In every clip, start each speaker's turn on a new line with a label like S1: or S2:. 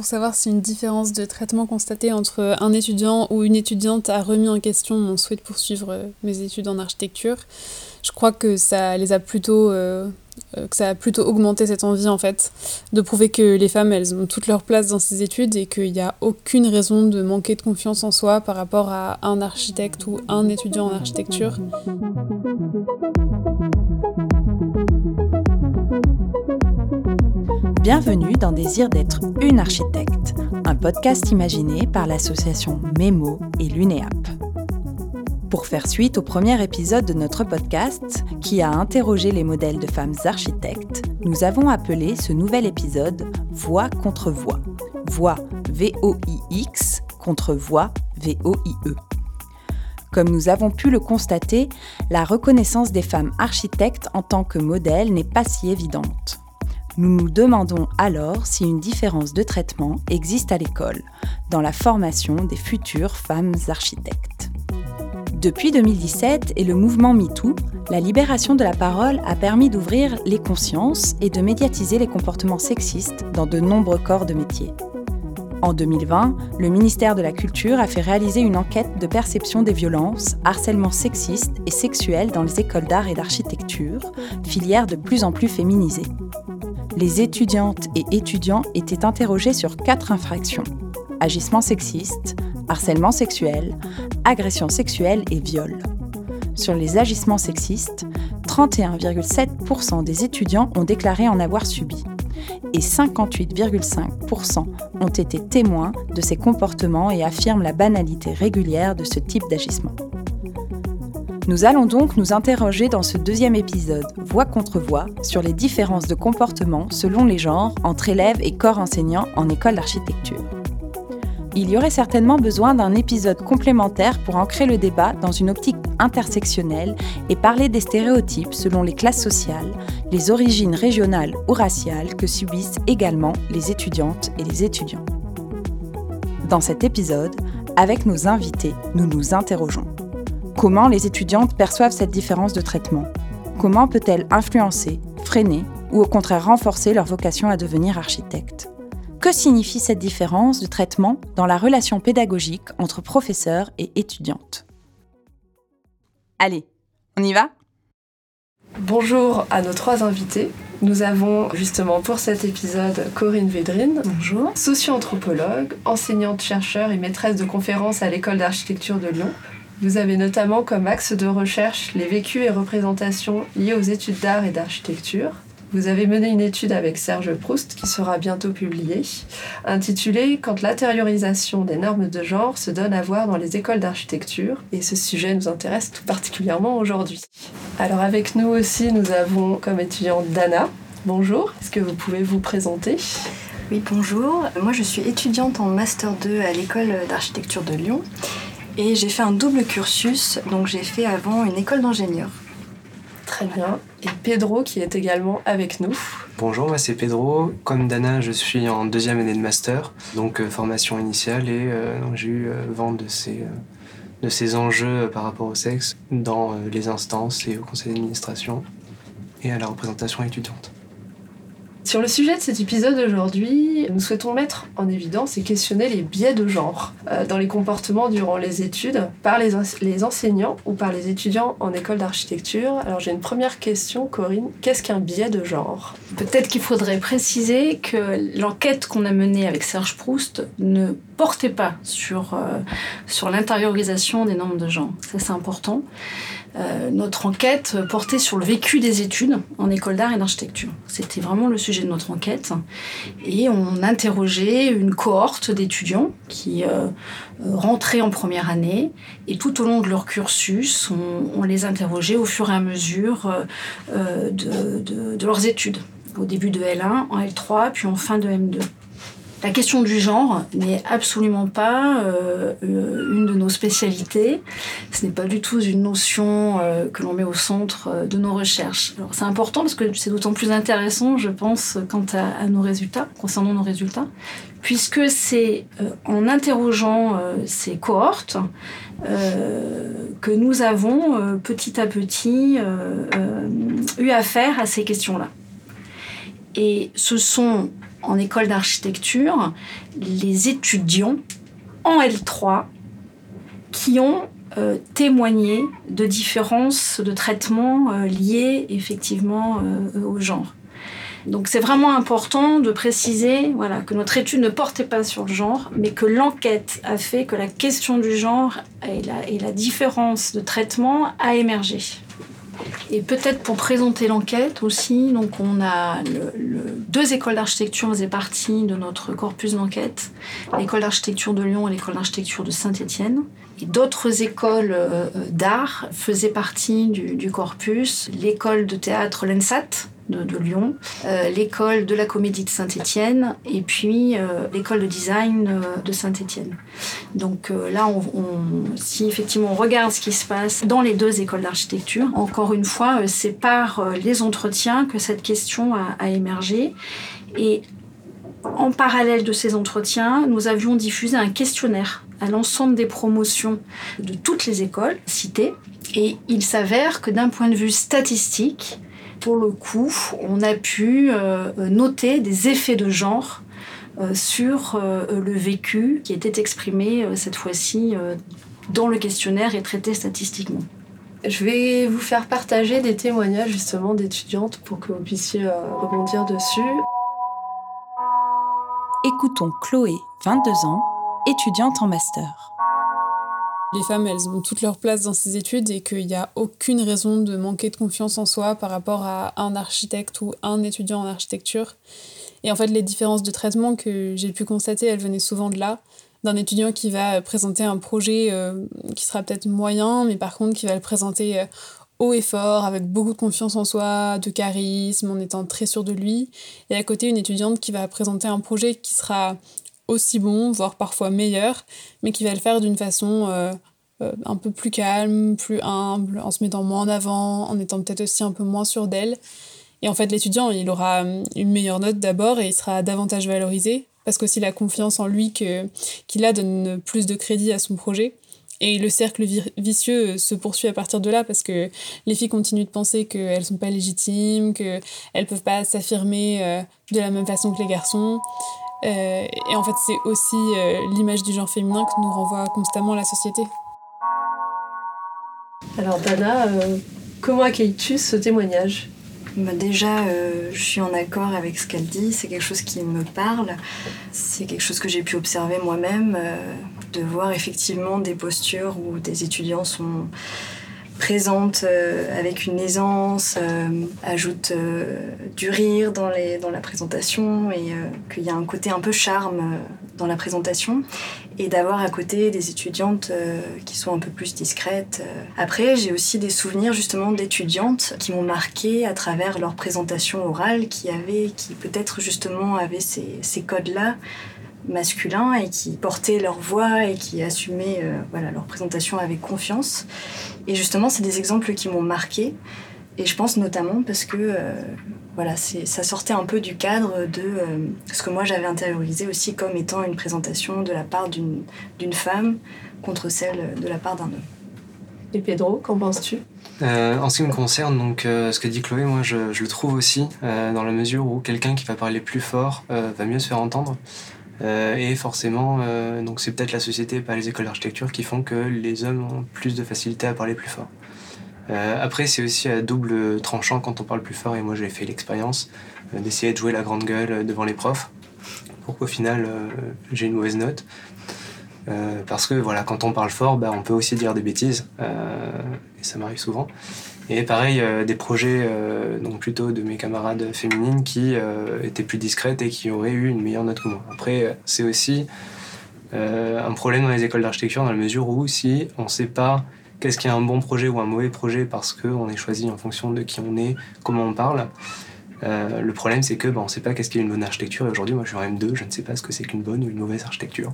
S1: pour savoir si une différence de traitement constatée entre un étudiant ou une étudiante a remis en question mon souhait de poursuivre mes études en architecture. Je crois que ça les a plutôt euh, que ça a plutôt augmenté cette envie en fait de prouver que les femmes elles ont toute leur place dans ces études et qu'il n'y a aucune raison de manquer de confiance en soi par rapport à un architecte ou un étudiant en architecture.
S2: Bienvenue dans Désir d'être une architecte, un podcast imaginé par l'association Memo et l'UNEAP pour faire suite au premier épisode de notre podcast qui a interrogé les modèles de femmes architectes, nous avons appelé ce nouvel épisode Voix contre voix. Voix V-O-I-X contre voix V-O-I-E. Comme nous avons pu le constater, la reconnaissance des femmes architectes en tant que modèle n'est pas si évidente. Nous nous demandons alors si une différence de traitement existe à l'école, dans la formation des futures femmes architectes. Depuis 2017 et le mouvement MeToo, la libération de la parole a permis d'ouvrir les consciences et de médiatiser les comportements sexistes dans de nombreux corps de métier. En 2020, le ministère de la Culture a fait réaliser une enquête de perception des violences, harcèlements sexistes et sexuels dans les écoles d'art et d'architecture, filière de plus en plus féminisée. Les étudiantes et étudiants étaient interrogés sur quatre infractions agissements sexistes, harcèlement sexuel, agression sexuelle et viol. Sur les agissements sexistes, 31,7% des étudiants ont déclaré en avoir subi et 58,5% ont été témoins de ces comportements et affirment la banalité régulière de ce type d'agissement. Nous allons donc nous interroger dans ce deuxième épisode, voix contre voix, sur les différences de comportement selon les genres entre élèves et corps enseignants en école d'architecture il y aurait certainement besoin d'un épisode complémentaire pour ancrer le débat dans une optique intersectionnelle et parler des stéréotypes selon les classes sociales, les origines régionales ou raciales que subissent également les étudiantes et les étudiants. Dans cet épisode, avec nos invités, nous nous interrogeons. Comment les étudiantes perçoivent cette différence de traitement? Comment peut-elle influencer, freiner ou au contraire renforcer leur vocation à devenir architecte? Que signifie cette différence de traitement dans la relation pédagogique entre professeurs et étudiantes? Allez, on y va?
S3: Bonjour à nos trois invités. Nous avons justement pour cet épisode Corinne Védrine.
S4: Bonjour.
S3: Socio-anthropologue, enseignante-chercheur et maîtresse de conférences à l'école d'architecture de Lyon. Vous avez notamment comme axe de recherche les vécus et représentations liés aux études d'art et d'architecture. Vous avez mené une étude avec Serge Proust qui sera bientôt publiée, intitulée Quand l'intériorisation des normes de genre se donne à voir dans les écoles d'architecture. Et ce sujet nous intéresse tout particulièrement aujourd'hui. Alors avec nous aussi, nous avons comme étudiante Dana. Bonjour, est-ce que vous pouvez vous présenter?
S4: Oui, bonjour. Moi, je suis étudiante en Master 2 à l'école d'architecture de Lyon. Et j'ai fait un double cursus, donc j'ai fait avant une école d'ingénieur.
S3: Très bien. Et Pedro qui est également avec nous.
S5: Bonjour, moi c'est Pedro. Comme Dana, je suis en deuxième année de master, donc euh, formation initiale, et euh, j'ai eu euh, vent de ces, de ces enjeux par rapport au sexe dans les instances et au conseil d'administration et à la représentation étudiante.
S3: Sur le sujet de cet épisode aujourd'hui, nous souhaitons mettre en évidence et questionner les biais de genre euh, dans les comportements durant les études par les, enseignants ou par les étudiants en école d'architecture. Alors j'ai une première question, Corinne. Qu'est-ce qu'un biais de genre?
S6: Peut-être qu'il faudrait préciser que l'enquête qu'on a menée avec Serge Proust ne portait pas sur, euh, sur l'intériorisation des normes de genre. Ça c'est important. Euh, notre enquête portait sur le vécu des études en école d'art et d'architecture. C'était vraiment le sujet de notre enquête. Et on interrogeait une cohorte d'étudiants qui euh, rentraient en première année. Et tout au long de leur cursus, on, les interrogeait au fur et à mesure euh, de leurs études. Au début de L1, en L3, puis en fin de M2. La question du genre n'est absolument pas euh, euh, une de nos spécialités. Ce n'est pas du tout une notion euh, que l'on met au centre de nos recherches. C'est important parce que c'est d'autant plus intéressant, je pense, quant à, nos résultats, concernant nos résultats, puisque c'est en interrogeant ces cohortes que nous avons petit à petit eu affaire à ces questions-là. Et ce sont en école d'architecture les étudiants en L3 qui ont euh, témoigné de différences de traitement euh, liées effectivement euh, au genre. Donc c'est vraiment important de préciser que notre étude ne portait pas sur le genre, mais que l'enquête a fait que la question du genre et la différence de traitement a émergé. Et peut-être pour présenter l'enquête aussi, donc on a deux écoles d'architecture faisaient partie de notre corpus d'enquête, l'école d'architecture de Lyon et l'école d'architecture de Saint-Étienne. Et d'autres écoles euh, d'art faisaient partie du, du corpus, l'école de théâtre l'ENSAT, de, Lyon, euh, l'école de la comédie de Saint-Étienne et puis euh, l'école de design euh, de Saint-Étienne. Donc là, on, si effectivement on regarde ce qui se passe dans les deux écoles d'architecture, encore une fois, c'est par les entretiens que cette question a, a émergé. Et en parallèle de ces entretiens, nous avions diffusé un questionnaire à l'ensemble des promotions de toutes les écoles citées. Et il s'avère que d'un point de vue statistique, pour le coup, on a pu euh, noter des effets de genre euh, sur euh, le vécu qui était exprimé cette fois-ci dans le questionnaire et traité statistiquement.
S3: Je vais vous faire partager des témoignages justement d'étudiantes pour que vous puissiez rebondir dessus.
S2: Écoutons Chloé, 22 ans, étudiante en master.
S1: Les femmes, elles ont toute leur place dans ces études et qu'il n'y a aucune raison de manquer de confiance en soi par rapport à un architecte ou un étudiant en architecture. Et en fait, les différences de traitement que j'ai pu constater, elles venaient souvent de là, d'un étudiant qui va présenter un projet euh, qui sera peut-être moyen, mais par contre qui va le présenter euh, haut et fort, avec beaucoup de confiance en soi, de charisme, en étant très sûr de lui. Et à côté, une étudiante qui va présenter un projet qui sera aussi bon, voire parfois meilleur, mais qui va le faire d'une façon euh, euh, un peu plus calme, plus humble, en se mettant moins en avant, en étant peut-être aussi un peu moins sûr d'elle. Et en fait, l'étudiant, il aura euh, une meilleure note d'abord et il sera davantage valorisé, parce qu'aussi la confiance en lui qu'il a donne plus de crédit à son projet. Et le cercle vicieux se poursuit à partir de là parce que les filles continuent de penser qu'elles ne sont pas légitimes, qu'elles ne peuvent pas s'affirmer de la même façon que les garçons. Euh, et en fait, c'est aussi euh, l'image du genre féminin que nous renvoie constamment la société.
S3: Alors Dana, euh, comment accueilles-tu ce témoignage?
S4: Bah Déjà, je suis en accord avec ce qu'elle dit, c'est quelque chose qui me parle, c'est quelque chose que j'ai pu observer moi-même, de voir effectivement des postures où des étudiants sont présente euh, avec une aisance, euh, ajoute euh, du rire dans, la présentation et qu'il y a un côté un peu charme dans la présentation et d'avoir à côté des étudiantes qui sont un peu plus discrètes. Après, j'ai aussi des souvenirs justement d'étudiantes qui m'ont marqué à travers leur présentation orale qui avaient, qui peut-être justement avaient ces, ces codes-là masculins et qui portaient leur voix et qui assumaient voilà, leur présentation avec confiance. Et justement, c'est des exemples qui m'ont marqué. Et je pense notamment parce que euh, voilà, ça sortait un peu du cadre de euh, ce que moi j'avais intériorisé aussi comme étant une présentation de la part d'une femme contre celle de la part d'un homme.
S3: Et Pedro, qu'en penses-tu?
S5: Euh, En ce qui me concerne, donc, ce que dit Chloé, moi je, je le trouve aussi, dans la mesure où quelqu'un qui va parler plus fort va mieux se faire entendre. Euh, et forcément, euh, donc c'est peut-être la société, pas les écoles d'architecture, qui font que les hommes ont plus de facilité à parler plus fort. Euh, après, c'est aussi à double tranchant quand on parle plus fort, et moi j'ai fait l'expérience d'essayer de jouer la grande gueule devant les profs, pour qu'au final j'ai une mauvaise note. parce que voilà, quand on parle fort, bah, on peut aussi dire des bêtises, et ça m'arrive souvent. Et pareil, euh, des projets euh, donc plutôt de mes camarades féminines qui euh, étaient plus discrètes et qui auraient eu une meilleure note que moi. Après, c'est aussi un problème dans les écoles d'architecture dans la mesure où si on ne sait pas qu'est-ce qui est un bon projet ou un mauvais projet parce qu'on est choisi en fonction de qui on est, comment on parle, le problème c'est que bah, on ne sait pas qu'est-ce qu'est une bonne architecture. Et aujourd'hui, moi je suis en M2, je ne sais pas ce que c'est qu'une bonne ou une mauvaise architecture.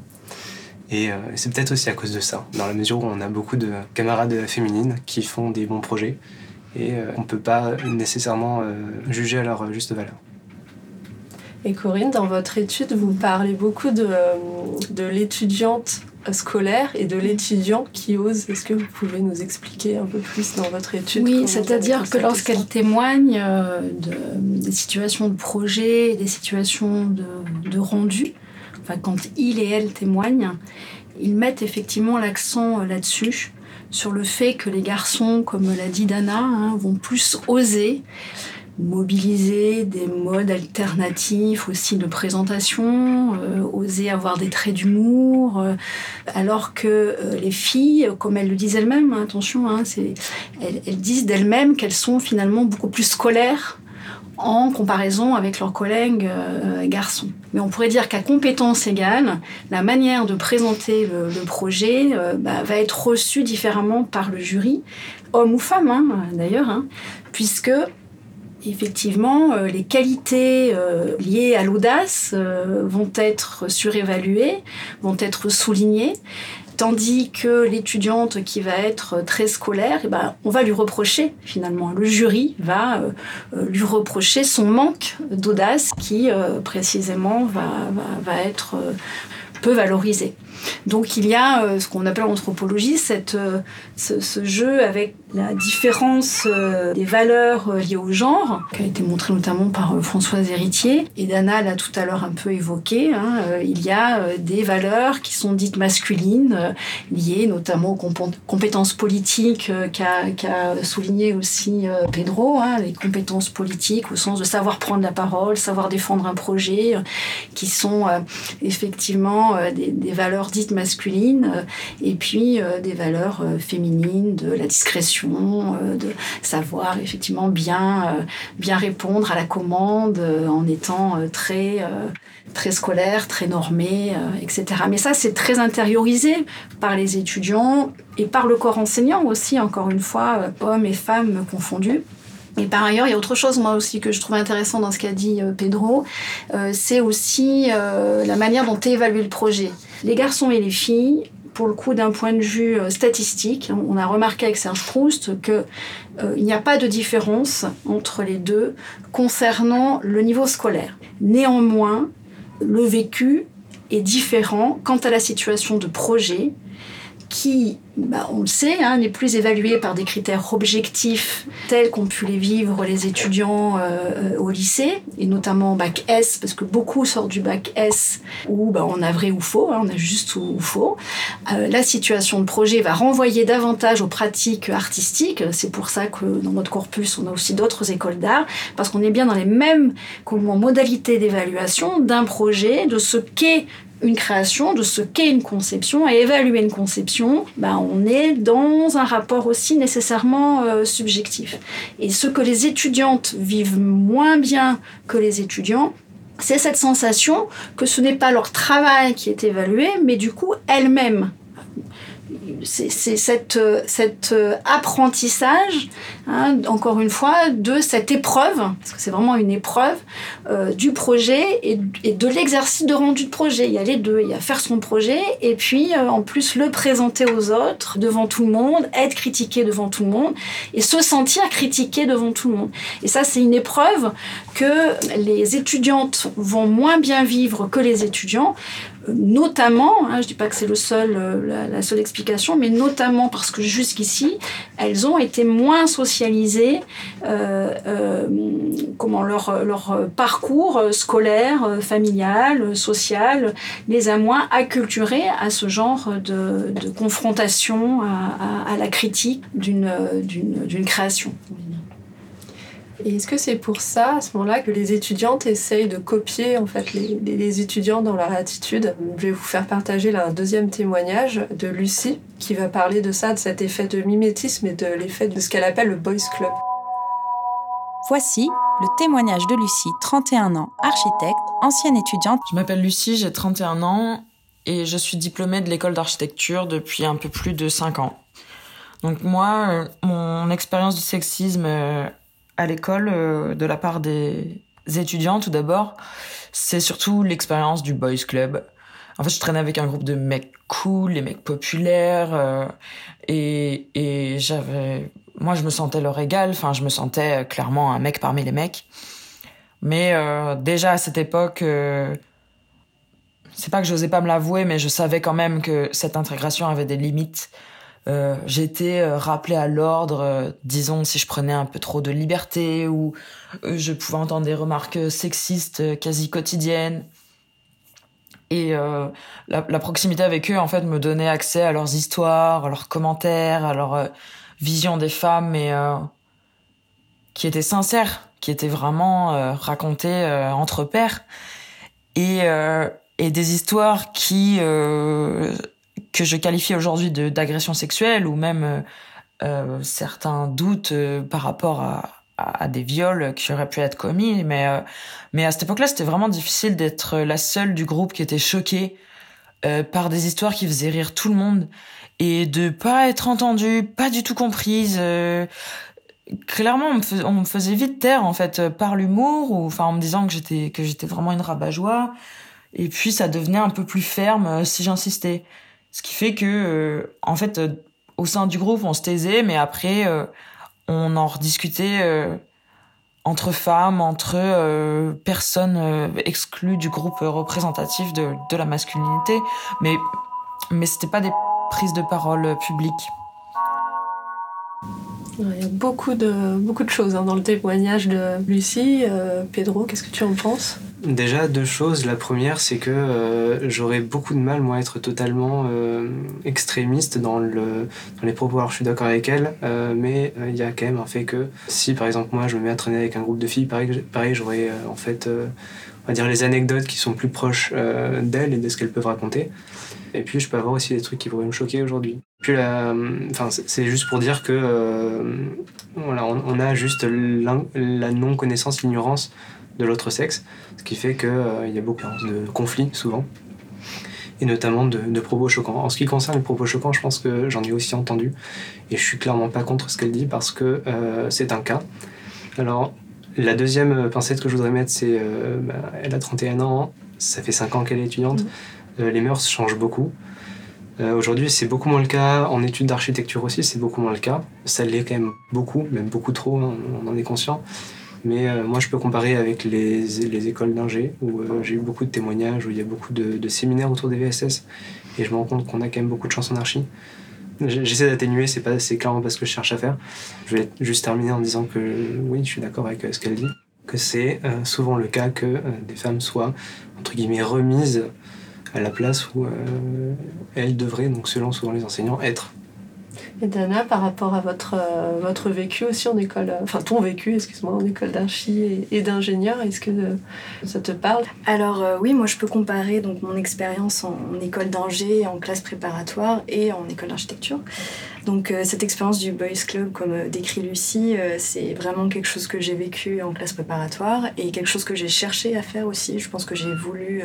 S5: Et c'est peut-être aussi à cause de ça, dans la mesure où on a beaucoup de camarades féminines qui font des bons projets et euh, on ne peut pas nécessairement euh, juger à leur juste valeur.
S3: Et Corinne, dans votre étude, vous parlez beaucoup de, de l'étudiante scolaire et de l'étudiant qui ose. Est-ce que vous pouvez nous expliquer un peu plus dans votre étude
S6: Oui, c'est-à-dire que lorsqu'elle témoigne euh, de, des situations de projet, des situations de, de rendu, enfin quand il et elle témoignent, ils mettent effectivement l'accent euh, là-dessus, sur le fait que les garçons, comme l'a dit Dana, hein, vont plus oser mobiliser des modes alternatifs aussi de présentation, euh, oser avoir des traits d'humour, euh, alors que euh, les filles, comme elles le disent elles-mêmes, hein, attention, hein, elles, elles, disent d'elles-mêmes qu'elles sont finalement beaucoup plus scolaires en comparaison avec leurs collègues garçons. Mais on pourrait dire qu'à compétence égale, la manière de présenter le, projet bah, va être reçue différemment par le jury, homme ou femme hein, d'ailleurs, hein, puisque effectivement, euh, les qualités euh, liées à l'audace euh, vont être surévaluées, vont être soulignées, tandis que l'étudiante qui va être très scolaire, eh ben, on va lui reprocher finalement. Le jury va lui reprocher son manque d'audace qui précisément va, va, va être peu valorisé. Donc il y a ce qu'on appelle en anthropologie cette, ce, ce, jeu avec la différence euh, des valeurs euh, liées au genre, qui a été montrée notamment par euh, Françoise Héritier, et Dana l'a tout à l'heure un peu évoqué, hein, il y a des valeurs qui sont dites masculines, liées notamment aux compétences politiques qu'a qu souligné aussi Pedro, hein, les compétences politiques au sens de savoir prendre la parole, savoir défendre un projet, qui sont effectivement des, valeurs dites masculines, et puis des valeurs féminines de la discrétion euh, de savoir effectivement bien, euh, bien répondre à la commande euh, en étant très, très scolaire, très normé, etc. Mais ça, c'est très intériorisé par les étudiants et par le corps enseignant aussi, encore une fois, hommes et femmes confondus. Et par ailleurs, il y a autre chose, moi aussi, que je trouve intéressant dans ce qu'a dit Pedro, c'est aussi la manière dont est évalué le projet. Les garçons et les filles pour le coup, d'un point de vue euh, statistique, on a remarqué avec Serge Proust qu'il euh, n'y a pas de différence entre les deux concernant le niveau scolaire. Néanmoins, le vécu est différent quant à la situation de projet qui bah, on le sait, hein, n'est plus évalué par des critères objectifs tels qu'ont pu les vivre les étudiants euh, au lycée, et notamment bac S, parce que beaucoup sortent du bac S où bah, on a vrai ou faux, hein, on a juste ou, faux. Euh, la situation de projet va renvoyer davantage aux pratiques artistiques. C'est pour ça que dans notre corpus, on a aussi d'autres écoles d'art, parce qu'on est bien dans les mêmes modalités d'évaluation d'un projet, de ce qu'est une création, de ce qu'est une conception, et évaluer une conception, bah, on est dans un rapport aussi nécessairement euh, subjectif. Et ce que les étudiantes vivent moins bien que les étudiants, c'est cette sensation que ce n'est pas leur travail qui est évalué, mais du coup elles-mêmes c'est cet cet euh, apprentissage, hein, encore une fois, de cette épreuve, parce que c'est vraiment une épreuve, euh, du projet et, de l'exercice de rendu de projet. Il y a les deux, il y a faire son projet et puis euh, en plus le présenter aux autres, devant tout le monde, être critiqué devant tout le monde et se sentir critiqué devant tout le monde. Et ça, c'est une épreuve que les étudiantes vont moins bien vivre que les étudiants notamment, hein, je ne dis pas que c'est euh, la, seule explication, mais notamment parce que jusqu'ici, elles ont été moins socialisées, euh, euh, comment leur, parcours scolaire, familial, social, les a moins acculturées à ce genre de, confrontation, à la critique d'une création.
S3: Et est-ce que c'est pour ça, à ce moment-là, que les étudiantes essayent de copier en fait les, les, étudiants dans leur attitude? Je vais vous faire partager là, un deuxième témoignage de Lucie qui va parler de ça, de cet effet de mimétisme et de l'effet de ce qu'elle appelle le boys club.
S2: Voici le témoignage de Lucie, 31 ans, architecte, ancienne étudiante.
S7: Je m'appelle Lucie, j'ai 31 ans et je suis diplômée de l'école d'architecture depuis un peu plus de 5 ans. Donc moi, euh, mon expérience du sexisme euh, à l'école euh, de la part des étudiants tout d'abord, c'est surtout l'expérience du boys club. En fait, je traînais avec un groupe de mecs cool, les mecs populaires, euh, et, et j'avais, moi, je me sentais leur égal. Enfin, je me sentais clairement un mec parmi les mecs. Mais euh, déjà à cette époque, c'est pas que j'osais pas me l'avouer, mais je savais quand même que cette intégration avait des limites. Euh, J'étais euh, rappelée à l'ordre, euh, disons, si je prenais un peu trop de liberté ou euh, je pouvais entendre des remarques sexistes quasi quotidiennes. Et la, la, proximité avec eux, en fait, me donnait accès à leurs histoires, à leurs commentaires, à leur vision des femmes, mais qui étaient sincères, qui étaient vraiment racontées entre pairs. Et, et des histoires qui que je qualifie aujourd'hui d'agression sexuelle ou même euh, euh certains doutes euh, par rapport à, à, des viols qui auraient pu être commis. Mais, euh, mais à cette époque-là, c'était vraiment difficile d'être la seule du groupe qui était choquée par des histoires qui faisaient rire tout le monde et de pas être entendue, pas du tout comprise. clairement, on me, faisait, vite taire en fait par l'humour ou enfin en me disant que j'étais que j'étais vraiment une rabat-joie. Et puis ça devenait un peu plus ferme si j'insistais. Ce qui fait que, euh, en fait, euh, au sein du groupe, on se taisait, mais après, euh, on en rediscutait entre femmes, entre personnes exclues du groupe représentatif de, de la masculinité. Mais, mais c'était pas des prises de parole publiques.
S3: Il y a beaucoup de, beaucoup de choses hein, dans le témoignage de Lucie. Pedro, qu'est-ce que tu en penses?
S5: Déjà, deux choses. La première, c'est que euh, j'aurais beaucoup de mal, moi, à être totalement euh, extrémiste dans, le, dans les propos. Alors, je suis d'accord avec elle, euh, mais il y a quand même un fait que si, par exemple, moi, je me mets à traîner avec un groupe de filles, pareil, pareil j'aurais, en fait, on va dire les anecdotes qui sont plus proches d'elles et de ce qu'elles peuvent raconter. Et puis, je peux avoir aussi des trucs qui pourraient me choquer aujourd'hui. Enfin, c'est juste pour dire que, voilà, on, a juste la non-connaissance, l'ignorance de l'autre sexe, ce qui fait qu'il euh, y a beaucoup de conflits souvent, et notamment de, propos choquants. En ce qui concerne les propos choquants, je pense que j'en ai aussi entendu, et je suis clairement pas contre ce qu'elle dit parce que euh, c'est un cas. Alors, la deuxième pincette que je voudrais mettre, c'est euh, bah, elle a 31 ans, ça fait 5 ans qu'elle est étudiante, mmh. Les mœurs changent beaucoup. Aujourd'hui, c'est beaucoup moins le cas. En études d'architecture aussi, c'est beaucoup moins le cas. Ça l'est quand même beaucoup, même beaucoup trop, on en est conscient. Mais euh, moi, je peux comparer avec les, les écoles d'ingé, où euh, j'ai eu beaucoup de témoignages, où il y a beaucoup de, séminaires autour des VSS, et je me rends compte qu'on a quand même beaucoup de chance en archi. J'essaie d'atténuer, c'est clairement pas ce que je cherche à faire. Je vais juste terminer en disant que oui, je suis d'accord avec euh, ce qu'elle dit, que c'est souvent le cas que des femmes soient entre guillemets remises à la place où elles devraient, donc selon souvent les enseignants, être.
S3: Et Dana, par rapport à votre, euh, votre vécu aussi en école, euh, enfin ton vécu, excuse-moi, en école d'archi et, d'ingénieur, est-ce que euh, ça te parle?
S4: Alors oui, moi je peux comparer donc mon expérience en, en école d'ingé, en classe préparatoire et en école d'architecture. Donc euh, cette expérience du Boys Club, comme euh, décrit Lucie, euh, c'est vraiment quelque chose que j'ai vécu en classe préparatoire et quelque chose que j'ai cherché à faire aussi. Je pense que j'ai voulu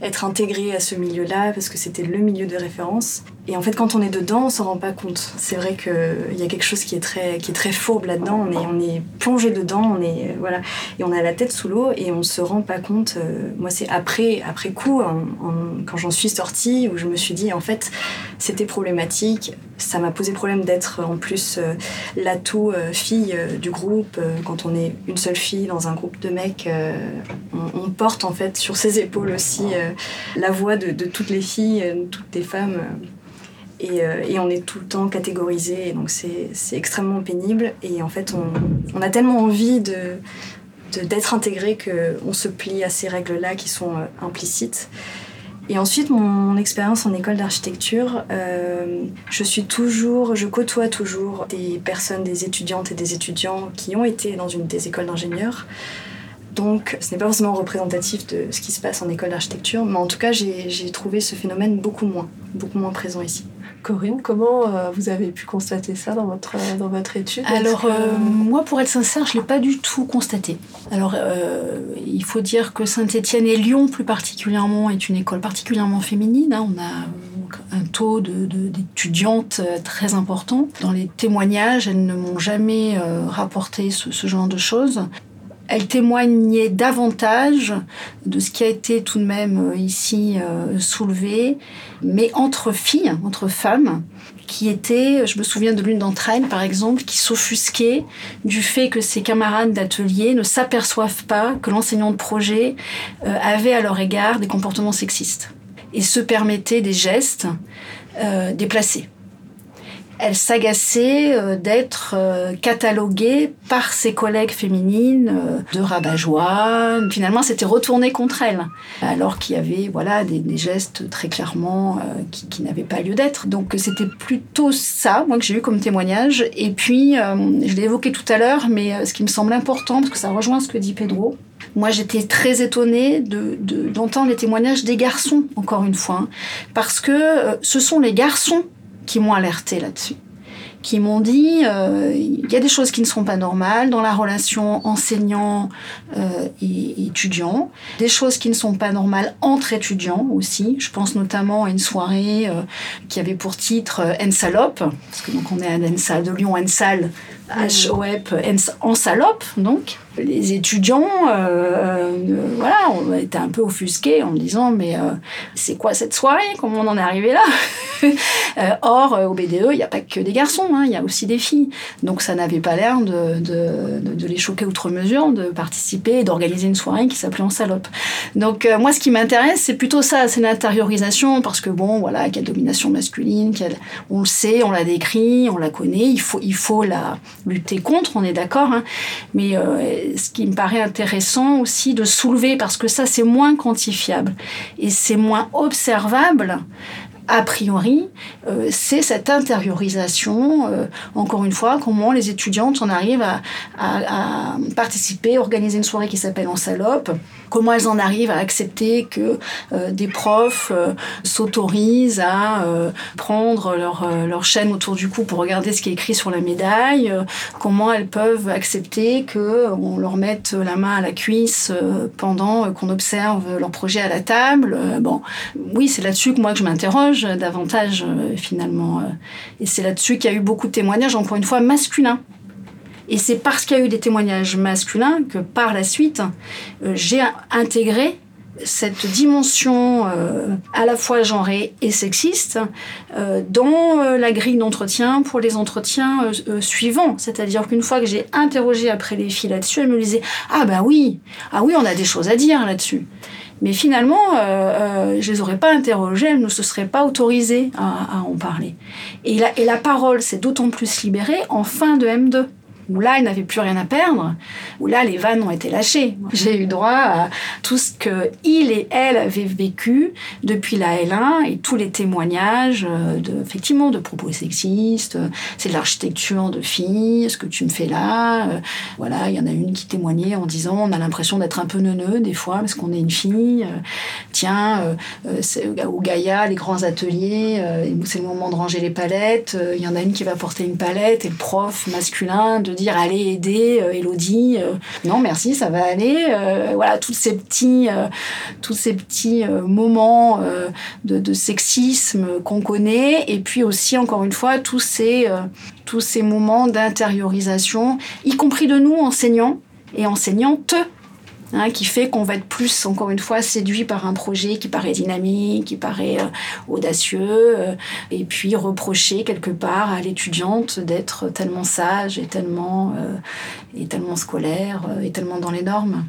S4: être intégrée à ce milieu-là parce que c'était le milieu de référence. Et en fait, quand on est dedans, on s'en rend pas compte. C'est vrai qu'il y a quelque chose qui est très, qui est très fourbe là-dedans. On est, on est plongé dedans, on est, voilà, et on a la tête sous l'eau et on se rend pas compte. moi, c'est après, après coup, quand j'en suis sortie, où je me suis dit, en fait, c'était problématique. Ça m'a posé problème d'être en plus euh, l'atout euh, fille euh, du groupe. quand on est une seule fille dans un groupe de mecs, on, porte en fait sur ses épaules aussi la voix de, toutes les filles, de toutes les femmes. Et, on est tout le temps catégorisé, donc c'est extrêmement pénible. Et en fait, on, a tellement envie d'être intégré qu'on se plie à ces règles-là qui sont implicites. Et ensuite, mon, expérience en école d'architecture, euh, je suis toujours, je côtoie toujours des personnes, des étudiantes et des étudiants qui ont été dans une des écoles d'ingénieurs. Donc, ce n'est pas forcément représentatif de ce qui se passe en école d'architecture, mais en tout cas, j'ai trouvé ce phénomène beaucoup moins, beaucoup moins présent ici.
S3: Corinne, comment euh, vous avez pu constater ça dans votre, dans votre étude?
S6: Alors, euh, moi, pour être sincère, je ne l'ai pas du tout constaté. Alors, euh, il faut dire que Saint-Étienne et Lyon, plus particulièrement, est une école particulièrement féminine. Hein. On a un taux d'étudiantes de, très important. Dans les témoignages, elles ne m'ont jamais rapporté ce, ce, genre de choses. Elle témoignait davantage de ce qui a été tout de même euh, ici euh, soulevé, mais entre filles, entre femmes, qui étaient, je me souviens de l'une d'entre elles par exemple, qui s'offusquait du fait que ses camarades d'atelier ne s'aperçoivent pas que l'enseignant de projet euh, avait à leur égard des comportements sexistes. et se permettait des gestes déplacés elle s'agaçait euh, d'être euh, cataloguée par ses collègues féminines euh, de rabat Finalement, c'était retourné contre elle, alors qu'il y avait voilà des, gestes très clairement qui, qui n'avaient pas lieu d'être. Donc c'était plutôt ça, moi, que j'ai eu comme témoignage. Et puis, je l'ai évoqué tout à l'heure, mais ce qui me semble important, parce que ça rejoint ce que dit Pedro, moi, j'étais très étonnée d'entendre de, les témoignages des garçons, encore une fois, hein, parce que ce sont les garçons qui m'ont alerté là-dessus qui m'ont dit euh, il y a des choses qui ne sont pas normales dans la relation enseignant euh, et étudiant, des choses qui ne sont pas normales entre étudiants aussi. Je pense notamment à une soirée euh, qui avait pour titre Ensalope, parce que donc on est à Ensal, de Lyon Ensal, H-O-E-P, en salope donc les étudiants, euh, euh, voilà, on était un peu offusqués en me disant mais euh, c'est quoi cette soirée? Comment on en est arrivé là? Or, au BDE, il n'y a pas que des garçons, hein, il y a aussi des filles. Donc ça n'avait pas l'air de, de, les choquer outre mesure de participer et d'organiser une soirée qui s'appelait En Salope. Donc moi, ce qui m'intéresse, c'est plutôt ça, c'est l'intériorisation, parce que bon, voilà, quelle domination masculine, on le sait, on l'a décrit, on la connaît, il faut, il faut la lutter contre, on est d'accord, hein, mais ce qui me paraît intéressant aussi de soulever, parce que ça c'est moins quantifiable et c'est moins observable, a priori, euh, c'est cette intériorisation, euh, encore une fois, comment les étudiantes en arrivent à, à, à participer, organiser une soirée qui s'appelle En Salope, comment elles en arrivent à accepter que euh, des profs s'autorisent à prendre leur, leur chaîne autour du cou pour regarder ce qui est écrit sur la médaille, comment elles peuvent accepter qu'on leur mette la main à la cuisse pendant qu'on observe leur projet à la table. bon, oui, c'est là-dessus que moi que je m'interroge davantage euh, finalement. Euh. Et c'est là-dessus qu'il y a eu beaucoup de témoignages, encore une fois, masculins. Et c'est parce qu'il y a eu des témoignages masculins que par la suite, euh, j'ai intégré cette dimension à la fois genrée et sexiste dans la grille d'entretien pour les entretiens suivants. C'est-à-dire qu'une fois que j'ai interrogé après les filles là-dessus, elles me disaient Ah bah oui, ah oui, on a des choses à dire là-dessus. Mais finalement, euh, euh, je les aurais pas interrogées, elles ne se seraient pas autorisées à, à en parler. Et la, et la parole s'est d'autant plus libérée en fin de M2 où là, il n'avait plus rien à perdre, où là, les vannes ont été lâchées. J'ai eu droit à tout ce que il et elle avaient vécu depuis la L1 et tous les témoignages, euh, de, effectivement, de propos sexistes, euh, c'est de l'architecture de filles, ce que tu me fais là. Euh, voilà, il y en a une qui témoignait en disant, on a l'impression d'être un peu neuneux des fois parce qu'on est une fille. Tiens, au Gaïa, les grands ateliers, c'est le moment de ranger les palettes. Il y en a une qui va porter une palette et le prof masculin de dire allez aider euh, Elodie. Euh, non, merci, ça va aller. Euh, voilà, tous ces petits, tous ces petits moments de, sexisme qu'on connaît. Et puis aussi, encore une fois, tous ces, tous ces moments d'intériorisation, y compris de nous, enseignants et enseignantes Hein, qui fait qu'on va être plus, encore une fois, séduit par un projet qui paraît dynamique, qui paraît euh, audacieux, euh, et puis reprocher quelque part à l'étudiante d'être tellement sage et tellement, euh, et tellement scolaire et tellement dans les normes.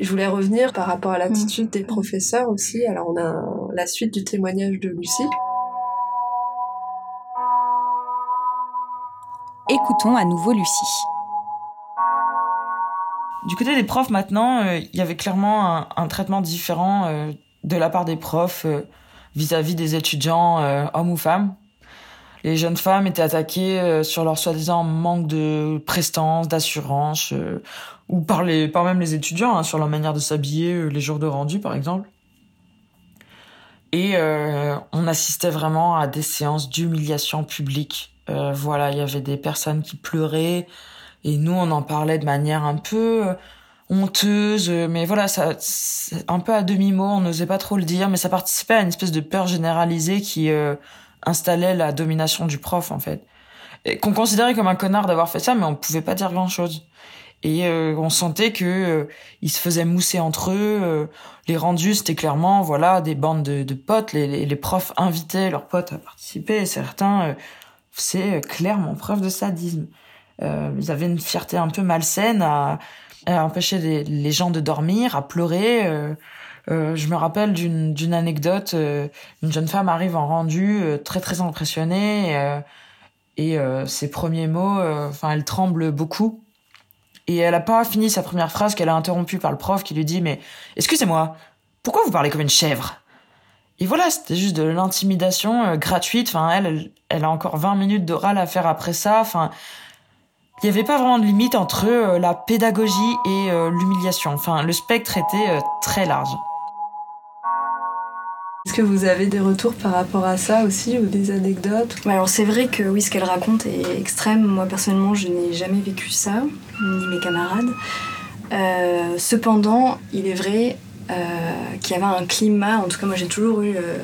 S3: Je voulais revenir par rapport à l'attitude des professeurs aussi. Alors on a la suite du témoignage de Lucie.
S2: Écoutons à nouveau Lucie.
S7: Du côté des profs maintenant, euh, il y avait clairement un, traitement différent euh, de la part des profs euh, vis-à-vis des étudiants, hommes ou femmes. Les jeunes femmes étaient attaquées sur leur soi-disant manque de prestance, d'assurance, ou par, les, par même les étudiants, hein, sur leur manière de s'habiller les jours de rendu, par exemple. Et on assistait vraiment à des séances d'humiliation publique. voilà, il y avait des personnes qui pleuraient, et nous, on en parlait de manière un peu euh, honteuse, mais voilà, ça, un peu à demi-mot, on n'osait pas trop le dire, mais ça participait à une espèce de peur généralisée qui euh, installait la domination du prof, en fait. Qu'on considérait comme un connard d'avoir fait ça, mais on pouvait pas dire grand-chose. Et euh, on sentait que ils se faisaient mousser entre eux. les rendus, c'était clairement, voilà, des bandes de, de potes. Les, les, profs invitaient leurs potes à participer. Et certains, c'est clairement preuve de sadisme. Euh, ils avaient une fierté un peu malsaine à, empêcher les, gens de dormir, à pleurer. Euh, je me rappelle d'une anecdote. une jeune femme arrive en rendu, très très impressionnée, et ses premiers mots, enfin, elle tremble beaucoup. Et elle a pas fini sa première phrase qu'elle a interrompue par le prof qui lui dit mais excusez-moi, pourquoi vous parlez comme une chèvre? Et voilà, c'était juste de l'intimidation euh, gratuite. Enfin, elle, elle, a encore 20 minutes d'oral à faire après ça. Enfin, il n'y avait pas vraiment de limite entre euh, la pédagogie et euh, l'humiliation. Enfin, le spectre était très large.
S3: Est-ce que vous avez des retours par rapport à ça aussi ou des anecdotes?
S4: Alors c'est vrai que oui, ce qu'elle raconte est extrême. Moi personnellement, je n'ai jamais vécu ça, ni mes camarades. Euh, cependant, il est vrai euh, qu'il y avait un climat, en tout cas moi j'ai toujours eu euh,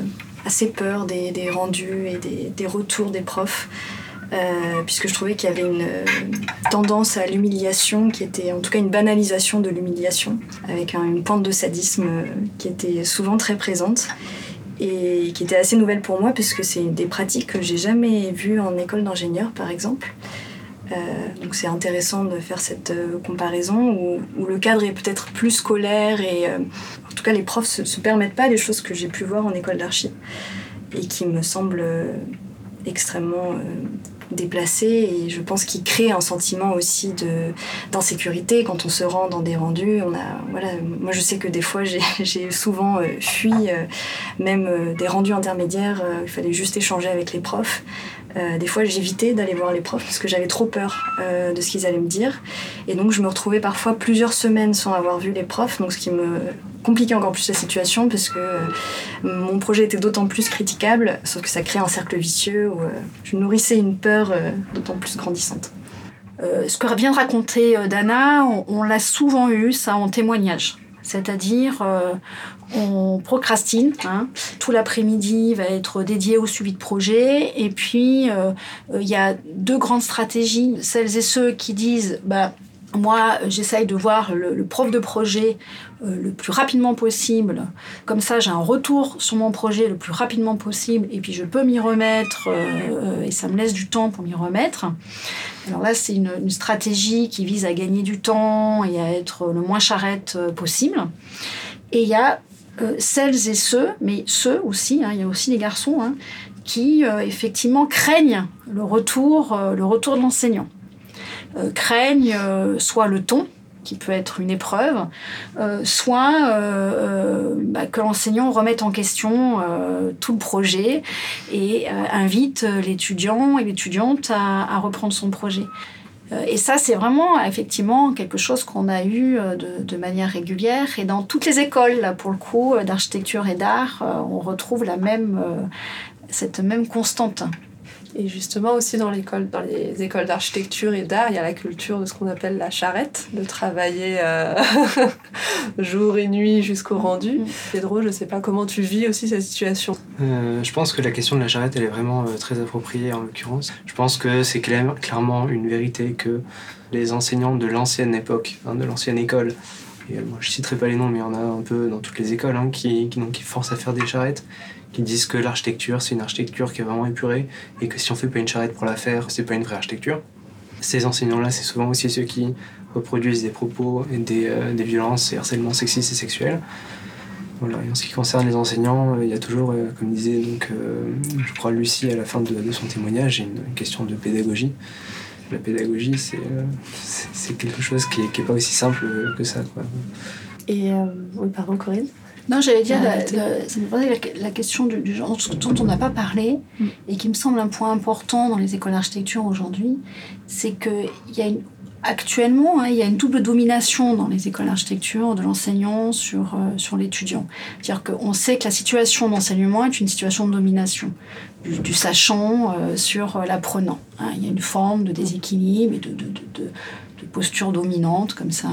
S4: assez peur des, rendus et des, retours des profs. Puisque je trouvais qu'il y avait une tendance à l'humiliation qui était en tout cas une banalisation de l'humiliation avec une pointe de sadisme qui était souvent très présente et qui était assez nouvelle pour moi puisque c'est des pratiques que j'ai jamais vues en école d'ingénieur par exemple. Euh, donc c'est intéressant de faire cette euh, comparaison où, le cadre est peut-être plus scolaire et euh, en tout cas les profs se, se permettent pas des choses que j'ai pu voir en école d'archi et qui me semblent extrêmement déplacé et je pense qu'il crée un sentiment aussi d'insécurité quand on se rend dans des rendus. On a voilà moi je sais que des fois j'ai souvent euh, fui euh, même euh, des rendus intermédiaires il fallait juste échanger avec les profs des fois j'évitais d'aller voir les profs parce que j'avais trop peur de ce qu'ils allaient me dire et donc je me retrouvais parfois plusieurs semaines sans avoir vu les profs donc ce qui me compliquer encore plus la situation parce que euh, mon projet était d'autant plus critiquable, sauf que ça crée un cercle vicieux où euh, je nourrissais une peur euh, d'autant plus grandissante.
S6: ce que vient de raconter Dana, on, l'a souvent eu, ça en témoignage. C'est-à-dire, on procrastine. Hein. Tout l'après-midi va être dédié au suivi de projet. Et puis, il y a deux grandes stratégies. Celles et ceux qui disent, bah, moi, j'essaye de voir le, prof de projet euh, le plus rapidement possible. Comme ça, j'ai un retour sur mon projet le plus rapidement possible et puis je peux m'y remettre euh, euh, et ça me laisse du temps pour m'y remettre. Alors là, c'est une, stratégie qui vise à gagner du temps et à être le moins charrette possible. Et il y a celles et ceux, mais ceux aussi, hein, il y a aussi des garçons hein, qui effectivement craignent le retour, le retour de l'enseignant. Euh, craignent euh, soit le ton, qui peut être une épreuve, euh, soit bah, que l'enseignant remette en question tout le projet et invite l'étudiant et l'étudiante à, reprendre son projet. et ça, c'est vraiment effectivement quelque chose qu'on a eu de, de, manière régulière. Et dans toutes les écoles, là, pour le coup, d'architecture et d'art, on retrouve la même, cette même constante.
S3: Et justement aussi dans l'école, dans les écoles d'architecture et d'art, il y a la culture de ce qu'on appelle la charrette, de travailler euh, jour et nuit jusqu'au rendu. Mm. Pedro, je ne sais pas comment tu vis aussi cette situation.
S5: Euh, je pense que la question de la charrette, elle est vraiment euh, très appropriée en l'occurrence. Je pense que c'est clairement une vérité que les enseignants de l'ancienne époque, hein, de l'ancienne école, et moi je citerai pas les noms, mais il y en a un peu dans toutes les écoles hein, qui, donc, qui forcent à faire des charrettes qui disent que l'architecture, c'est une architecture qui est vraiment épurée et que si on fait pas une charrette pour la faire, c'est pas une vraie architecture. Ces enseignants-là, c'est souvent aussi ceux qui reproduisent des propos et des, euh, des violences et harcèlements sexistes et sexuels. Voilà. Et en ce qui concerne les enseignants, euh, il y a toujours, euh, comme disait donc, je crois Lucie à la fin de son témoignage, une, question de pédagogie. La pédagogie, c'est quelque chose qui n'est pas aussi simple que ça. Quoi.
S3: Et oui, pardon Corinne?
S6: Non, j'allais dire, la, ça me posait la, question du, genre dont on n'a pas parlé mm. et qui me semble un point important dans les écoles d'architecture aujourd'hui, c'est qu'il y a une, actuellement, hein, il y a une double domination dans les écoles d'architecture de l'enseignant sur, euh, sur l'étudiant. C'est-à-dire qu'on sait que la situation d'enseignement est une situation de domination du, sachant euh, sur euh, l'apprenant. Hein. Il y a une forme de déséquilibre et de, posture dominante comme ça.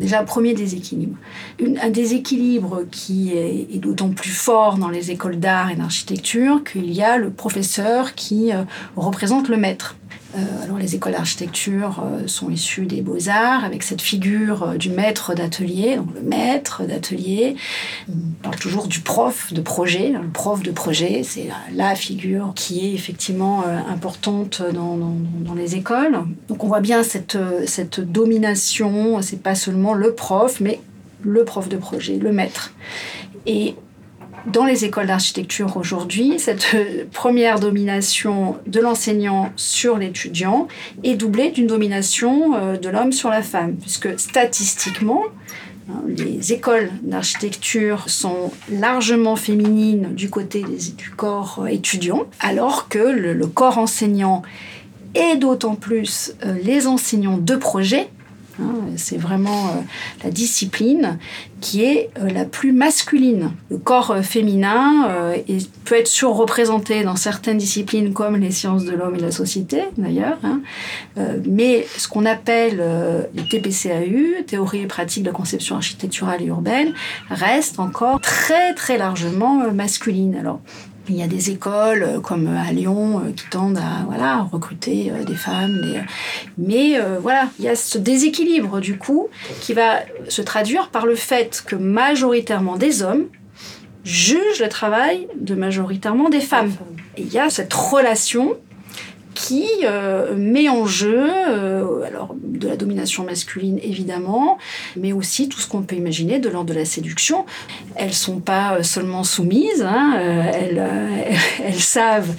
S6: Déjà, premier déséquilibre. un déséquilibre qui est, d'autant plus fort dans les écoles d'art et d'architecture qu'il y a le professeur qui euh, représente le maître. Euh, alors les écoles d'architecture euh, sont issues des beaux-arts avec cette figure euh, du maître d'atelier, donc le maître d'atelier. On parle toujours du prof de projet. Le prof de projet, c'est la figure qui est effectivement importante dans, dans, les écoles. Donc on voit bien cette, cette domination, c'est pas seulement le prof, mais le prof de projet, le maître. Dans les écoles d'architecture aujourd'hui, cette première domination de l'enseignant sur l'étudiant est doublée d'une domination euh, de l'homme sur la femme, puisque statistiquement, hein, les écoles d'architecture sont largement féminines du côté du corps étudiant, alors que le, corps enseignant et d'autant plus euh, les enseignants de projet c'est vraiment euh, la discipline qui est euh, la plus masculine. Le corps euh, féminin peut être surreprésenté dans certaines disciplines comme les sciences de l'homme et de la société d'ailleurs, hein. mais ce qu'on appelle les TPCAU, théorie et pratique de la conception architecturale et urbaine, reste encore très très largement masculine. Il y a des écoles euh, comme à Lyon euh, qui tendent à voilà, recruter euh, des femmes. Mais voilà, il y a ce déséquilibre du coup qui va se traduire par le fait que majoritairement des hommes jugent le travail de majoritairement des femmes. Et il y a cette relation qui euh, met en jeu euh, alors de la domination masculine évidemment, mais aussi tout ce qu'on peut imaginer de l'ordre de la séduction. Elles sont pas euh, seulement soumises, hein, elles, savent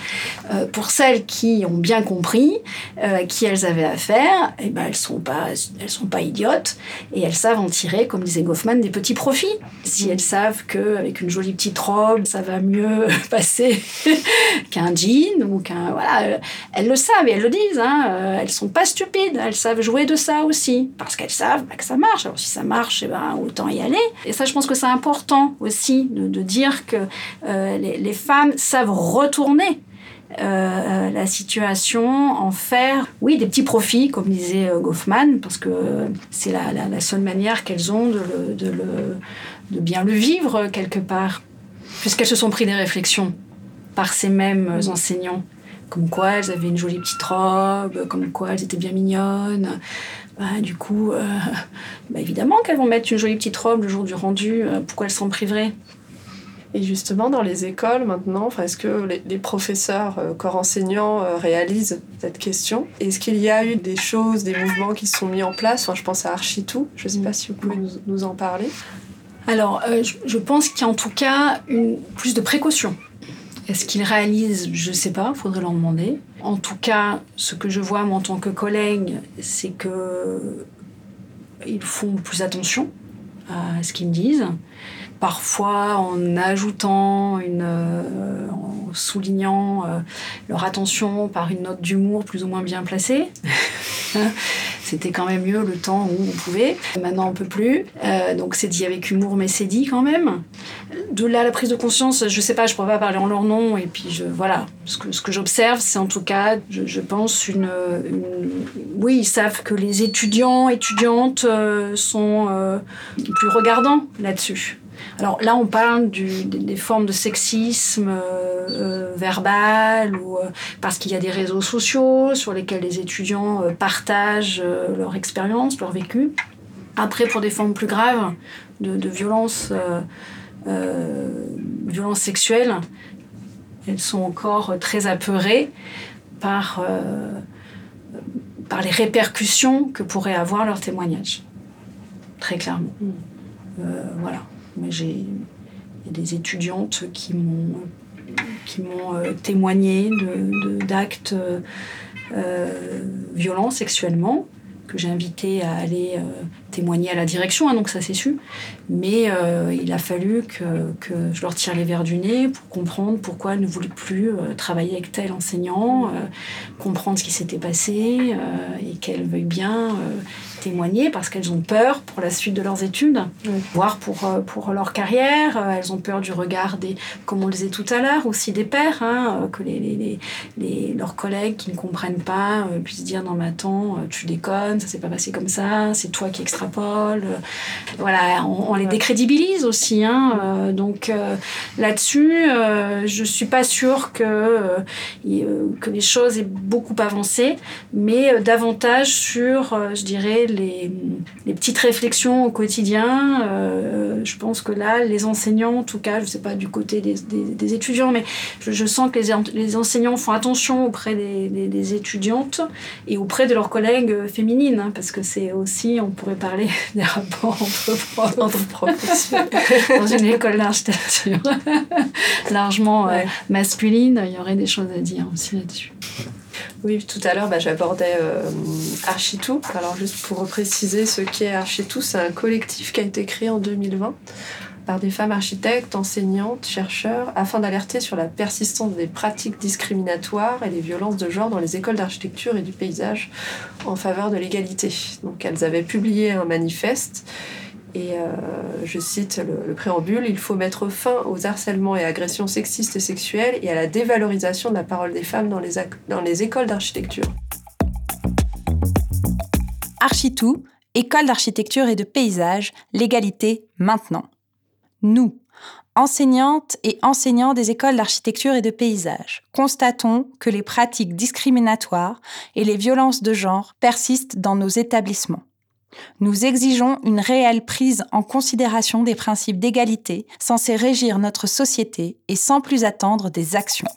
S6: pour celles qui ont bien compris à qui elles avaient affaire, et eh ben elles sont pas elles sont pas idiotes et elles savent en tirer, comme disait Goffman, des petits profits. Si elles savent que avec une jolie petite robe ça va mieux passer qu'un jean ou qu'un voilà, le savent et elles le disent. Hein, euh, elles sont pas stupides. Elles savent jouer de ça aussi parce qu'elles savent bah, que ça marche. Alors si ça marche, eh ben, autant y aller. Et ça, je pense que c'est important aussi de, dire que euh, les, femmes savent retourner euh, la situation, en faire, oui, des petits profits, comme disait Goffman, parce que c'est la, seule manière qu'elles ont de, de, de, bien le vivre quelque part, puisqu'elles se sont pris des réflexions par ces mêmes enseignants comme quoi elles avaient une jolie petite robe, comme quoi elles étaient bien mignonnes. Bah, du coup, euh, bah, évidemment qu'elles vont mettre une jolie petite robe le jour du rendu, euh, pourquoi elles s'en priveraient?
S3: Et justement, dans les écoles maintenant, est-ce que les, professeurs, euh, corps enseignants, réalisent cette question? Est-ce qu'il y a eu des choses, des mouvements qui se sont mis en place? Enfin, Je pense à Architou, je ne sais pas si vous pouvez nous, en parler.
S6: Alors, je, je, pense qu'il y a en tout cas une, plus de précaution est-ce qu'ils réalisent Je ne sais pas, il faudrait leur demander. En tout cas, ce que je vois en tant que collègue, c'est que ils font plus attention à ce qu'ils disent. Parfois en ajoutant euh, en soulignant euh, leur attention par une note d'humour plus ou moins bien placée. C'était quand même mieux le temps où on pouvait. Maintenant, on peut plus. Euh, donc, c'est dit avec humour, mais c'est dit quand même. De là, la prise de conscience, je sais pas, je pourrais pas parler en leur nom. Et puis, je, voilà. Ce que, ce que j'observe, c'est en tout cas, je, pense, une, Oui, ils savent que les étudiants, étudiantes euh, sont euh, plus regardants là-dessus. Alors là, on parle des, formes de sexisme euh, euh, verbal ou euh, parce qu'il y a des réseaux sociaux sur lesquels les étudiants partagent leur expérience, leur vécu. Après, pour des formes plus graves de, de violence, violence sexuelle, elles sont encore très apeurées par, par les répercussions que pourrait avoir leur témoignage. Très clairement. Mm. voilà j'ai des étudiantes qui m'ont qui m'ont euh, témoigné d'actes de, euh, violents sexuellement que j'ai invité à aller euh, témoigner à la direction, hein, donc ça c'est su. Mais il a fallu que, que, je leur tire les verres du nez pour comprendre pourquoi elles ne voulaient plus travailler avec tel enseignant, comprendre ce qui s'était passé et qu'elles veuillent bien témoigner parce qu'elles ont peur pour la suite de leurs études, voire pour, euh, pour leur carrière. Euh, elles ont peur du regard des, comme on le disait tout à l'heure, aussi des pères, hein, euh, que les, les, les, leurs collègues qui ne comprennent pas puissent dire non mais attends, tu déconnes, ça s'est pas passé comme ça, c'est toi qui extrapole. Voilà, on, les décrédibilise aussi. Hein, donc là-dessus, je suis pas sûre que, que les choses aient beaucoup avancé, mais davantage sur, je dirais, les, petites réflexions au quotidien. Euh, je pense que là, les enseignants, en tout cas, je ne sais pas du côté des, étudiants, mais je, sens que les, enseignants font attention auprès des, étudiantes et auprès de leurs collègues féminines, hein, parce que c'est aussi, on pourrait parler des rapports entre, entre profs dans une école d'architecture largement euh, masculine. Il y aurait des choses à dire aussi là-dessus.
S3: Oui, tout à l'heure, bah, j'abordais euh, Architou. Alors, juste pour préciser ce qu'est Architou, c'est un collectif qui a été créé en 2020 par des femmes architectes, enseignantes, chercheurs, afin d'alerter sur la persistance des pratiques discriminatoires et les violences de genre dans les écoles d'architecture et du paysage en faveur de l'égalité. Donc elles avaient publié un manifeste et euh, je cite le, préambule, il faut mettre fin aux harcèlements et agressions sexistes et sexuelles et à la dévalorisation de la parole des femmes dans les, dans les écoles d'architecture.
S2: Architou, école d'architecture et de paysage, l'égalité maintenant nous, enseignantes et enseignants des écoles d'architecture et de paysage, constatons que les pratiques discriminatoires et les violences de genre persistent dans nos établissements. Nous exigeons une réelle prise en considération des principes d'égalité censés régir notre société et sans plus attendre des actions.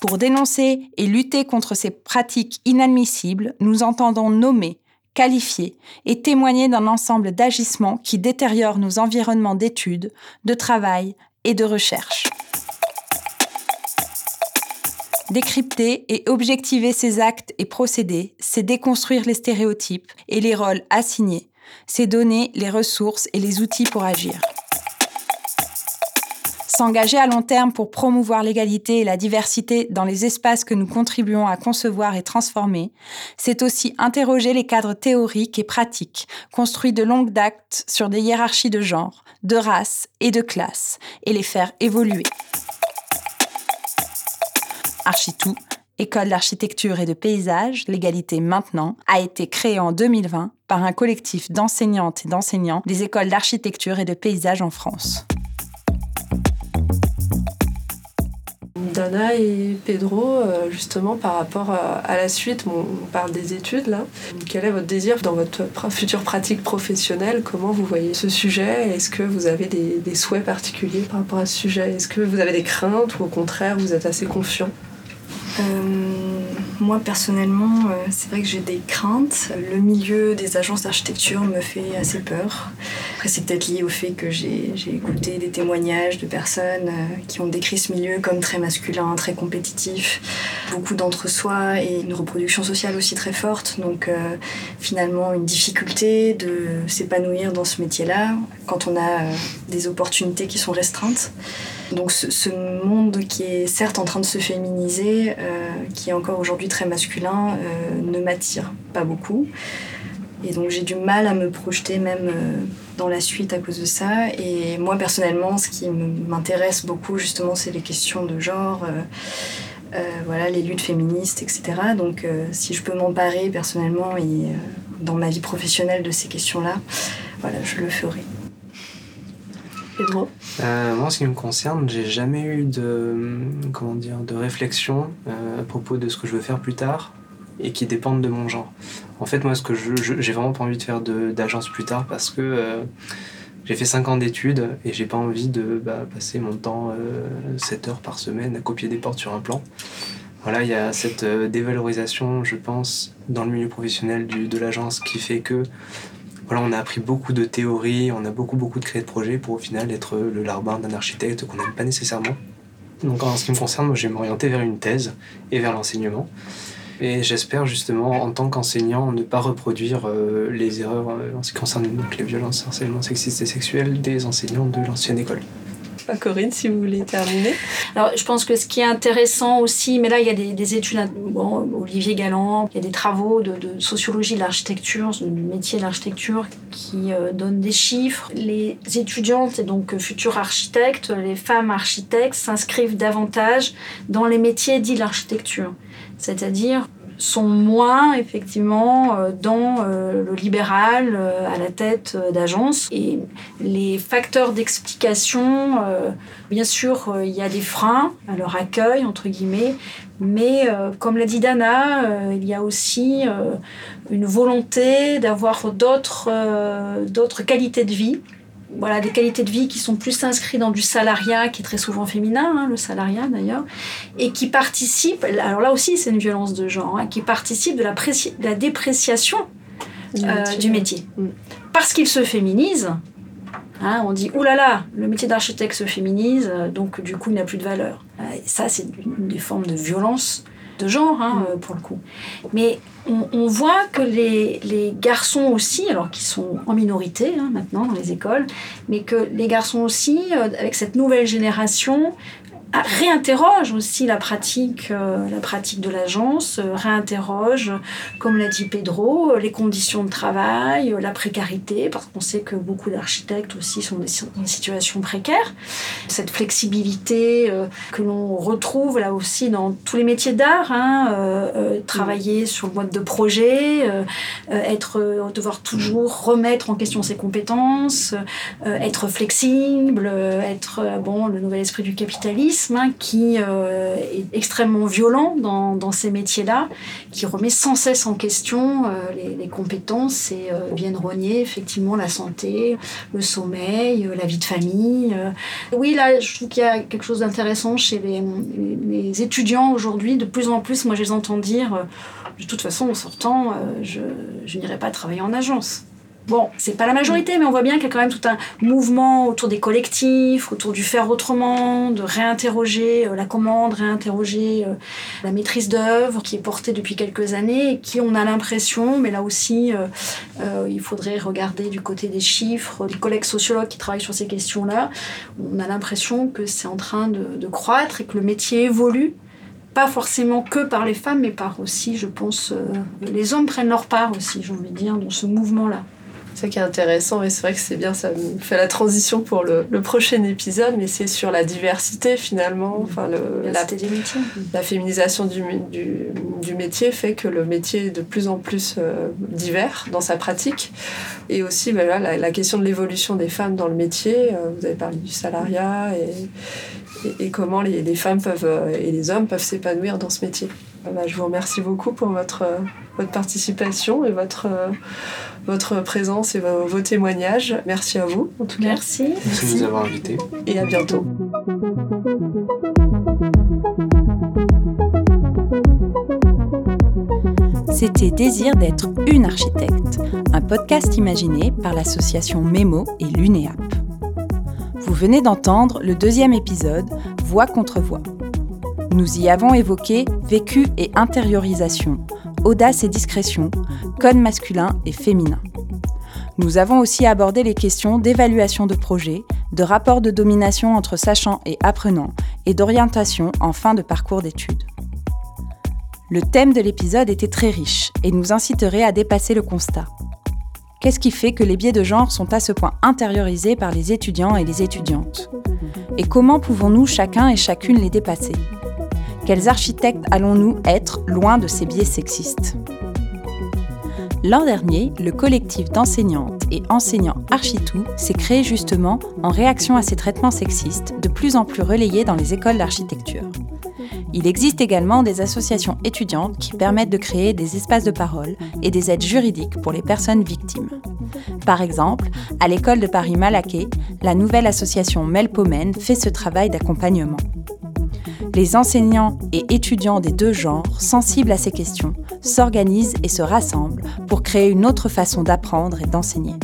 S2: Pour dénoncer et lutter contre ces pratiques inadmissibles, nous entendons nommer qualifier et témoigner d'un ensemble d'agissements qui détériorent nos environnements d'études, de travail et de recherche. Décrypter et objectiver ces actes et procédés, c'est déconstruire les stéréotypes et les rôles assignés, c'est donner les ressources et les outils pour agir. S'engager à long terme pour promouvoir l'égalité et la diversité dans les espaces que nous contribuons à concevoir et transformer, c'est aussi interroger les cadres théoriques et pratiques construits de longue date sur des hiérarchies de genre, de race et de classe, et les faire évoluer. Architou, École d'architecture et de paysage, l'égalité maintenant, a été créée en 2020 par un collectif d'enseignantes et d'enseignants des écoles d'architecture et de paysage en France.
S3: Dana et Pedro, euh, justement par rapport à, la suite, on parle des études là. Quel est votre désir dans votre future pratique professionnelle? Comment vous voyez ce sujet? Est-ce que vous avez des, souhaits particuliers par rapport à ce sujet? Est-ce que vous avez des craintes ou au contraire vous êtes assez confiant?
S4: euh, moi personnellement, euh, c'est vrai que j'ai des craintes. Le milieu des agences d'architecture me fait assez peur. Après, c'est peut-être lié au fait que j'ai écouté des témoignages de personnes euh, qui ont décrit ce milieu comme très masculin, très compétitif, beaucoup d'entre-soi et une reproduction sociale aussi très forte. Donc finalement, une difficulté de s'épanouir dans ce métier-là quand on a des opportunités qui sont restreintes. Donc ce, monde qui est certes en train de se féminiser, euh, qui est encore aujourd'hui très masculin, euh, ne m'attire pas beaucoup. Et donc j'ai du mal à me projeter même euh, dans la suite à cause de ça. Et moi personnellement, ce qui m'intéresse beaucoup justement, c'est les questions de genre. voilà, les luttes féministes, etc. Donc, si je peux m'emparer personnellement et dans ma vie professionnelle de ces questions-là, voilà, je le ferai.
S5: Euh, moi, en ce qui me concerne, j'ai jamais eu de, comment dire, de réflexion euh, à propos de ce que je veux faire plus tard et qui dépendent de mon genre. En fait, moi, ce que j'ai vraiment pas envie de faire d'agence plus tard parce que euh, j'ai fait 5 ans d'études et j'ai pas envie de bah, passer mon temps 7 heures par semaine à copier des portes sur un plan. Voilà, il y a cette dévalorisation, je pense, dans le milieu professionnel de l'agence qui fait que on a appris beaucoup de théories, on a beaucoup beaucoup de créer de projets pour au final être le larbin d'un architecte qu'on n'aime pas nécessairement. Donc en ce qui me concerne, moi je vais m'orienter vers une thèse et vers l'enseignement. Et j'espère justement en tant qu'enseignant ne pas reproduire euh, les erreurs euh, en ce qui concerne les violences, harcèlement sexistes et sexuels des enseignants de l'ancienne école.
S3: Corinne, si vous voulez terminer.
S6: Alors, je pense que ce qui est intéressant aussi, mais là, il y a des, études, bon, Olivier Galland, il y a des travaux de, sociologie de l'architecture, du métier de l'architecture, qui euh, donnent des chiffres. Les étudiantes et donc futurs architectes, les femmes architectes, s'inscrivent davantage dans les métiers dits de l'architecture. C'est-à-dire sont moins effectivement euh, dans euh, le libéral euh, à la tête d'agences. Et les facteurs d'explication, bien sûr, il y a des freins à leur accueil, entre guillemets, mais comme l'a dit Dana, il y a aussi une volonté d'avoir d'autres qualités de vie voilà, des qualités de vie qui sont plus inscrites dans du salariat, qui est très souvent féminin, hein, le salariat d'ailleurs, et qui participent, alors là aussi c'est une violence de genre, hein, qui participe de la, de la dépréciation du métier. Mm. Parce qu'il se féminise, Hein, on dit oulala, là là, le métier d'architecte se féminise, euh, donc du coup il n'a plus de valeur. Euh, ça, c'est une des formes de violence de genre, hein, mm. euh, pour le coup. Mais on, voit que les, garçons aussi, alors qu'ils sont en minorité hein, maintenant dans les écoles, mais que les garçons aussi, avec cette nouvelle génération, réinterroge aussi la pratique, euh, la pratique de l'agence, euh, réinterroge, comme l'a dit Pedro, les conditions de travail, la précarité, parce qu'on sait que beaucoup d'architectes aussi sont dans des situations précaires. Cette flexibilité euh, que l'on retrouve là aussi dans tous les métiers d'art, hein, travailler sur le mode de projet, être, devoir toujours remettre en question ses compétences, être flexible, être bon, le nouvel esprit du capitalisme qui euh, est extrêmement violent dans, ces métiers-là, qui remet sans cesse en question euh, les, compétences et euh, viennent rogner effectivement la santé, le sommeil, la vie de famille. Oui, là, je trouve qu'il y a quelque chose d'intéressant chez les, étudiants aujourd'hui. De plus en plus, moi, je les entends dire, de toute façon, en sortant, je n'irai pas travailler en agence. Bon, c'est pas la majorité, mais on voit bien qu'il y a quand même tout un mouvement autour des collectifs, autour du faire autrement, de réinterroger euh, la commande, réinterroger euh, la maîtrise d'œuvre qui est portée depuis quelques années et qui, on a l'impression, mais là aussi, euh, il faudrait regarder du côté des chiffres, des collègues sociologues qui travaillent sur ces questions-là, on a l'impression que c'est en train de, de croître et que le métier évolue pas forcément que par les femmes, mais par aussi, je pense, les hommes prennent leur part aussi, j'ai envie de dire, dans ce mouvement-là.
S3: C'est ça qui est intéressant et c'est vrai que c'est bien, ça me fait la transition pour le, prochain épisode, mais c'est sur la diversité finalement. Enfin, le,
S6: la,
S3: la, féminisation du, du, du, métier fait que le métier est de plus en plus euh, divers dans sa pratique. Et aussi ben la, la, question de l'évolution des femmes dans le métier. Euh, vous avez parlé du salariat et, et, comment les, les, femmes peuvent, euh, et les hommes peuvent s'épanouir dans ce métier. Je vous remercie beaucoup pour votre, votre participation et votre votre présence et vos, témoignages. Merci à vous, en tout cas.
S6: Merci.
S5: Merci de nous avoir invités.
S3: Et à bientôt.
S2: C'était Désir d'être une architecte, un podcast imaginé par l'association Memo et l'UNEAP. Vous venez d'entendre le deuxième épisode, Voix contre voix. Nous y avons évoqué vécu et intériorisation, audace et discrétion, code masculin et féminin. Nous avons aussi abordé les questions d'évaluation de projet, de rapport de domination entre sachants et apprenants et d'orientation en fin de parcours d'études. Le thème de l'épisode était très riche et nous inciterait à dépasser le constat. Qu'est-ce qui fait que les biais de genre sont à ce point intériorisés par les étudiants et les étudiantes? Et comment pouvons-nous chacun et chacune les dépasser? Quels architectes allons-nous être loin de ces biais sexistes L'an dernier, le collectif d'enseignantes et enseignants Architou s'est créé justement en réaction à ces traitements sexistes de plus en plus relayés dans les écoles d'architecture. Il existe également des associations étudiantes qui permettent de créer des espaces de parole et des aides juridiques pour les personnes victimes. Par exemple, à l'école de Paris-Malaquais, la nouvelle association Melpomen fait ce travail d'accompagnement les enseignants et étudiants des deux genres, sensibles à ces questions, s'organisent et se rassemblent pour créer une autre façon d'apprendre et d'enseigner.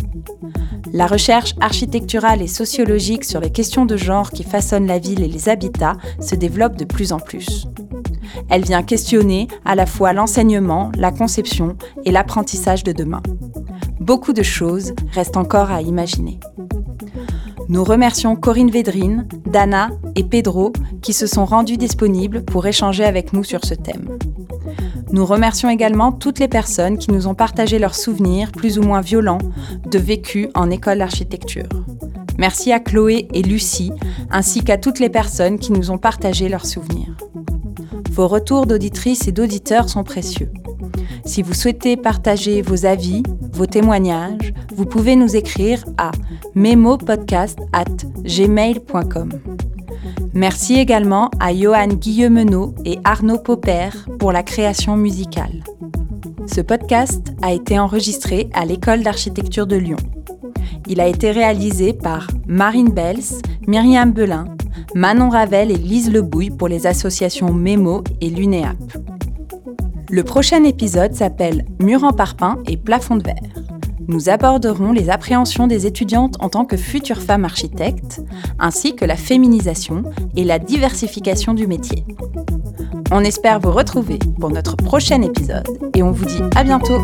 S2: La recherche architecturale et sociologique sur les questions de genre qui façonnent la ville et les habitats se développe de plus en plus. Elle vient questionner à la fois l'enseignement, la conception et l'apprentissage de demain. Beaucoup de choses restent encore à imaginer. Nous remercions Corinne Védrine, Dana et Pedro qui se sont rendus disponibles pour échanger avec nous sur ce thème. Nous remercions également toutes les personnes qui nous ont partagé leurs souvenirs plus ou moins violents de vécu en école d'architecture. Merci à Chloé et Lucie, ainsi qu'à toutes les personnes qui nous ont partagé leurs souvenirs. Vos retours d'auditrices et d'auditeurs sont précieux. Si vous souhaitez partager vos avis, vos témoignages, vous pouvez nous écrire à memopodcast@gmail.com. Merci également à Johan Guillemenot et Arnaud Popper pour la création musicale. Ce podcast a été enregistré à l'école d'architecture de Lyon. Il a été réalisé par Marine Bels, Myriam Belin, Manon Ravel et Lise Lebouille pour les associations Mémo et l'UNEAP. Le prochain épisode s'appelle Mur en parpaing et plafond de verre. Nous aborderons les appréhensions des étudiantes en tant que futures femmes architectes, ainsi que la féminisation et la diversification du métier. On espère vous retrouver pour notre prochain épisode et on vous dit à bientôt